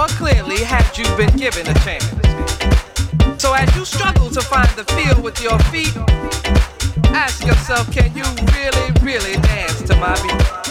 more clearly had you been given a chance. So as you struggle to find the feel with your feet, ask yourself, can you really, really dance to my beat?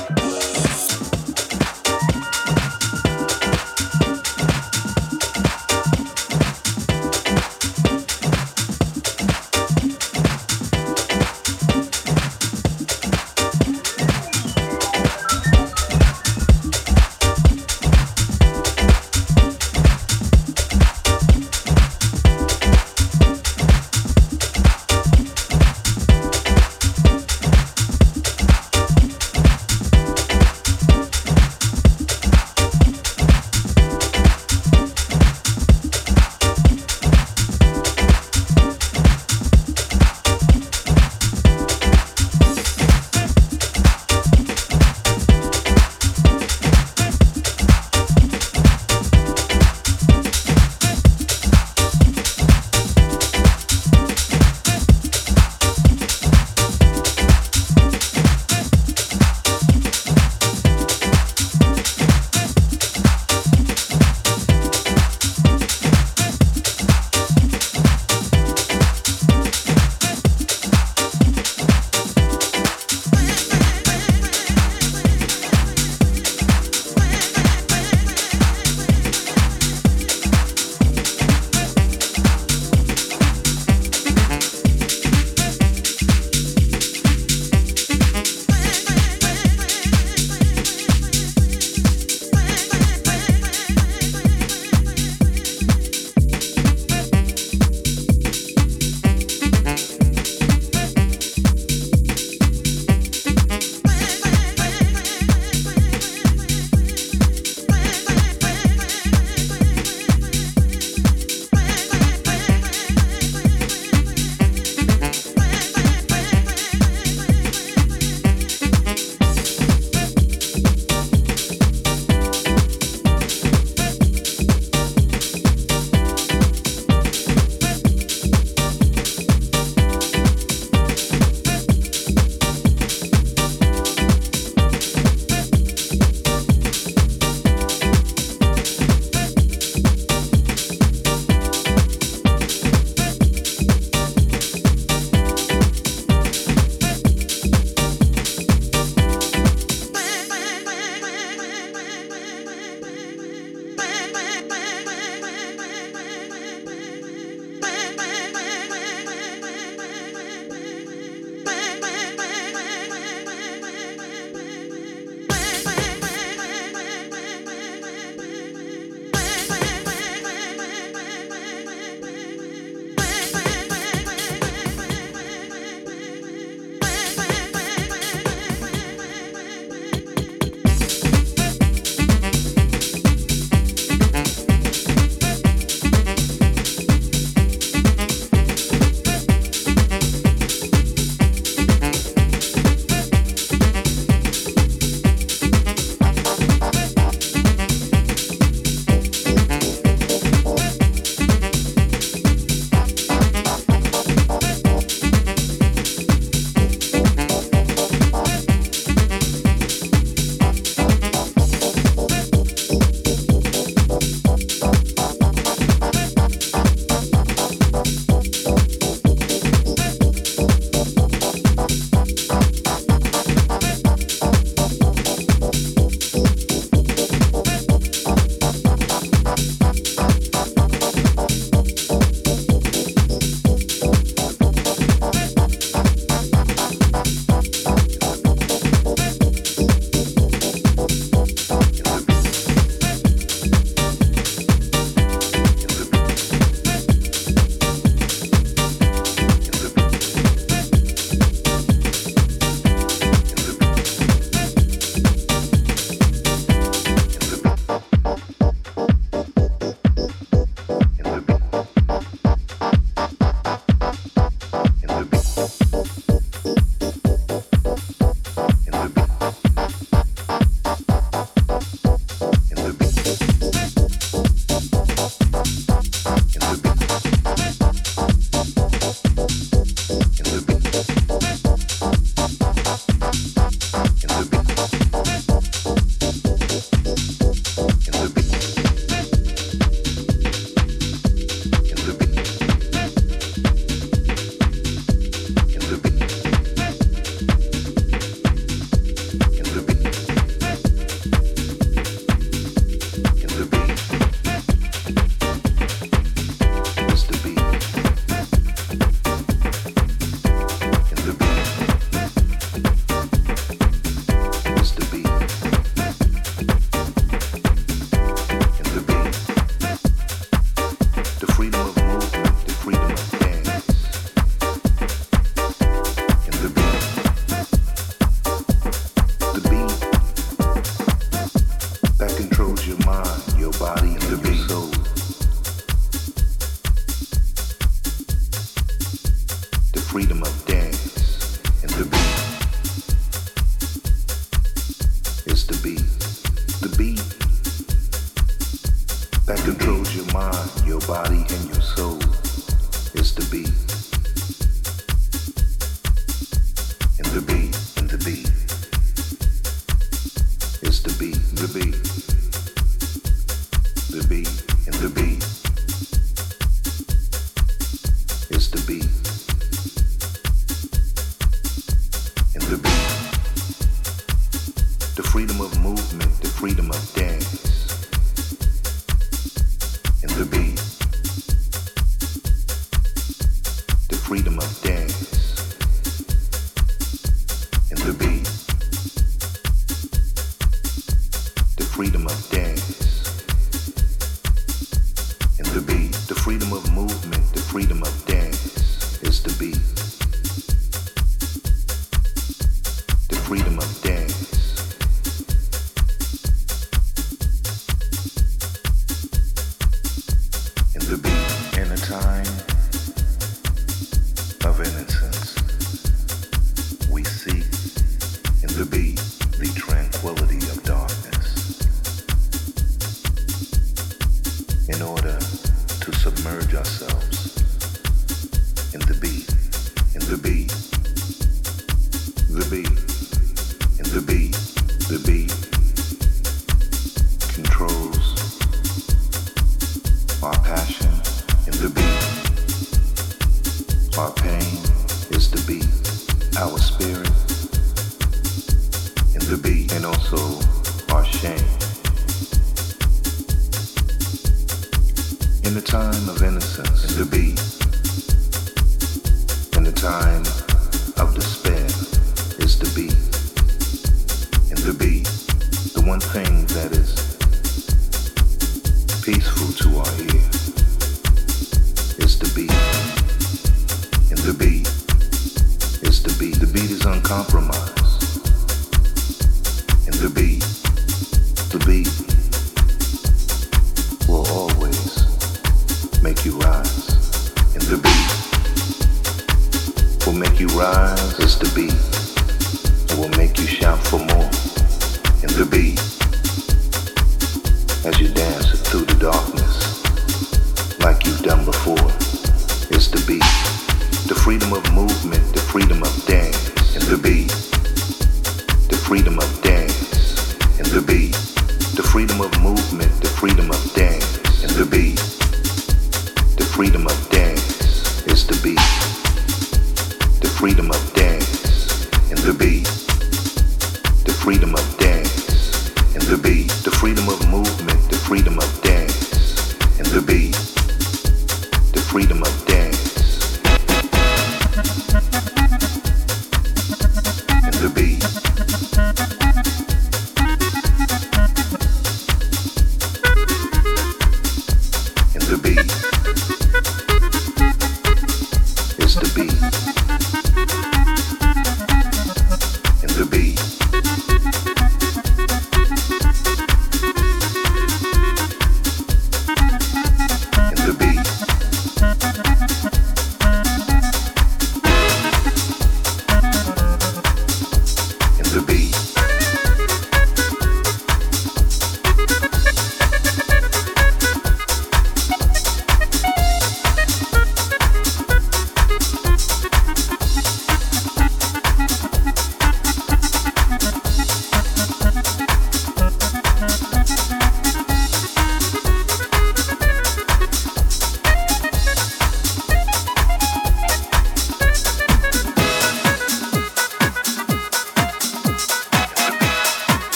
of innocence.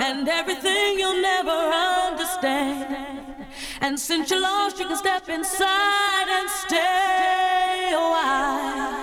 And everything you'll never understand. And since you're lost, you can step inside and stay a while.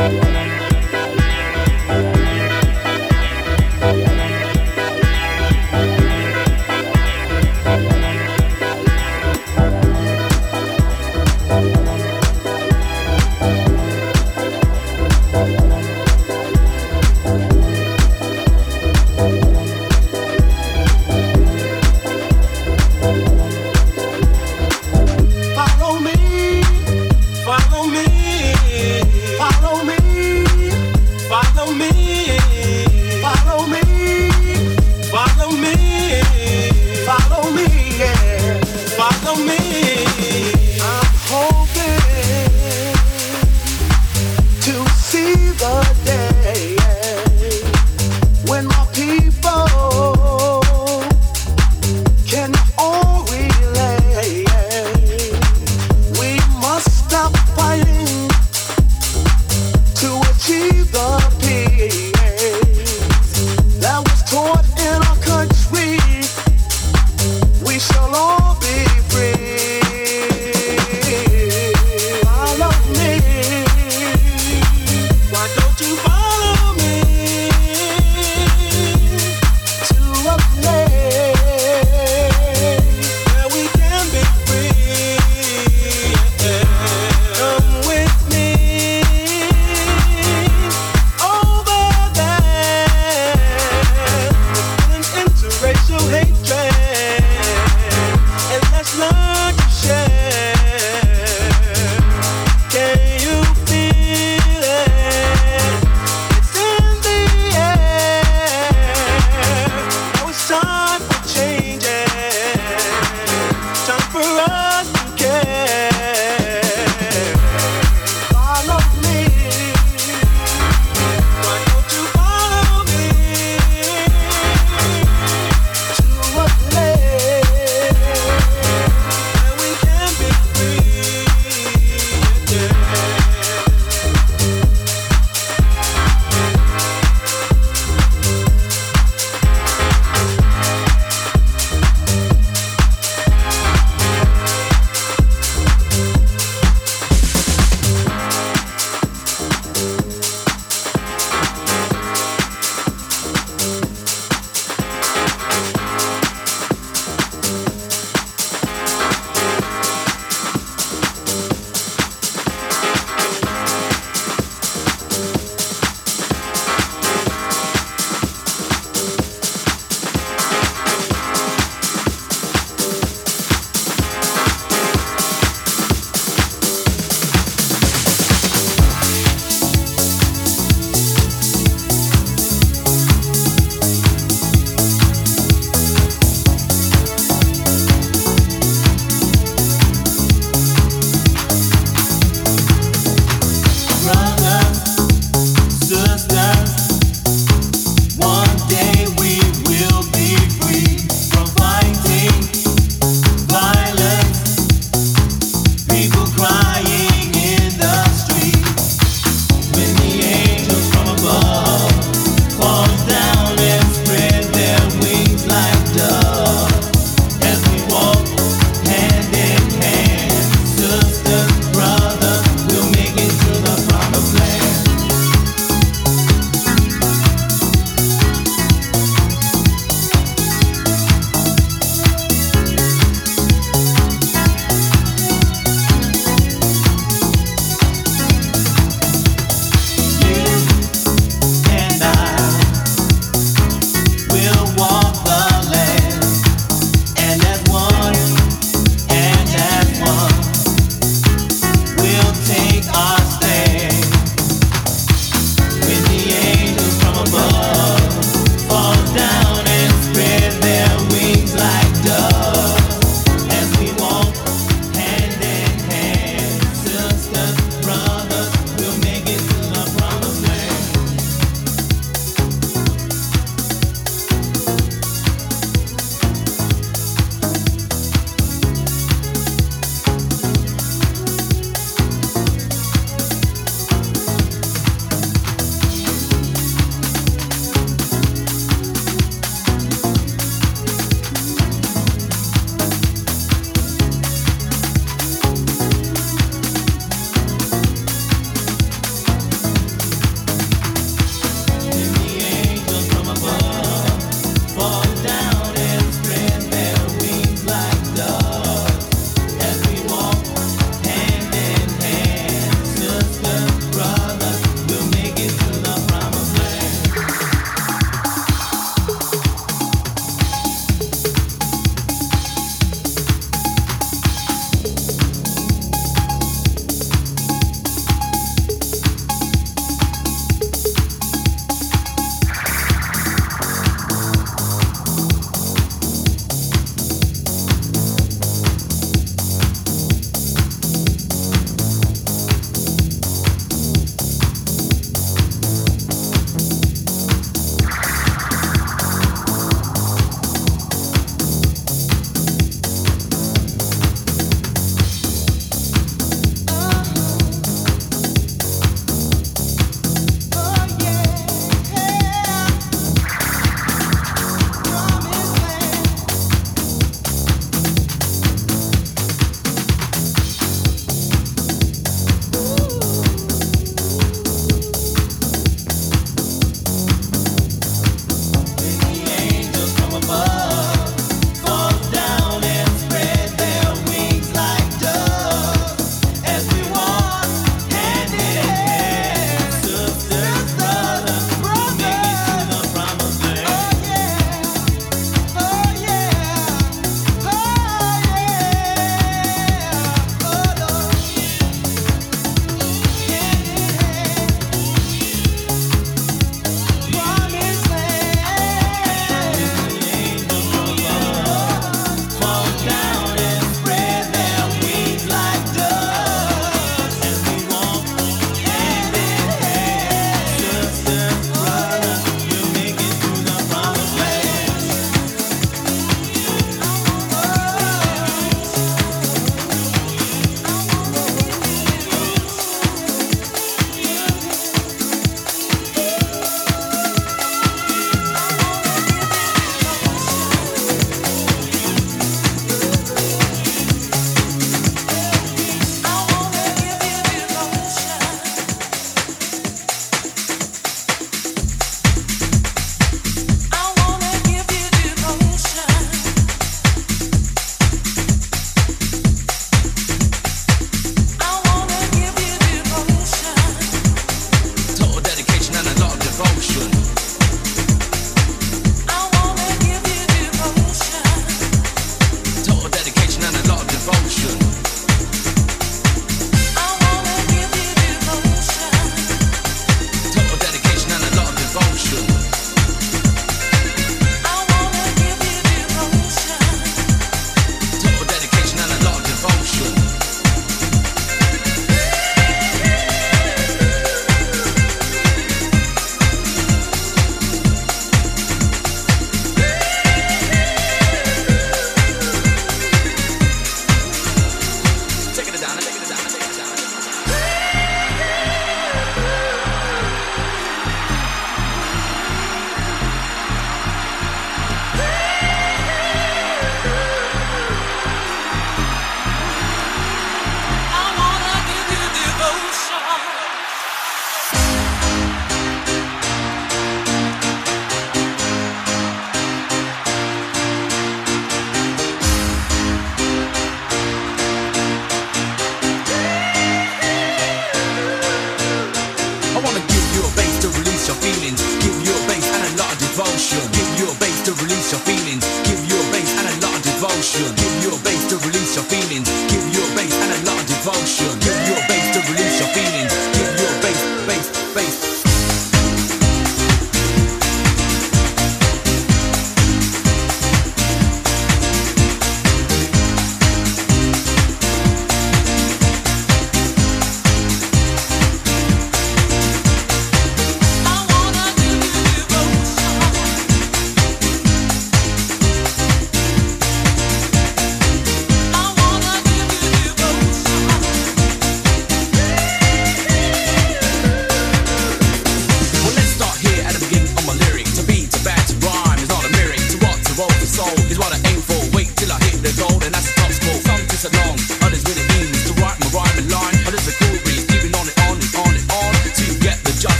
Bye.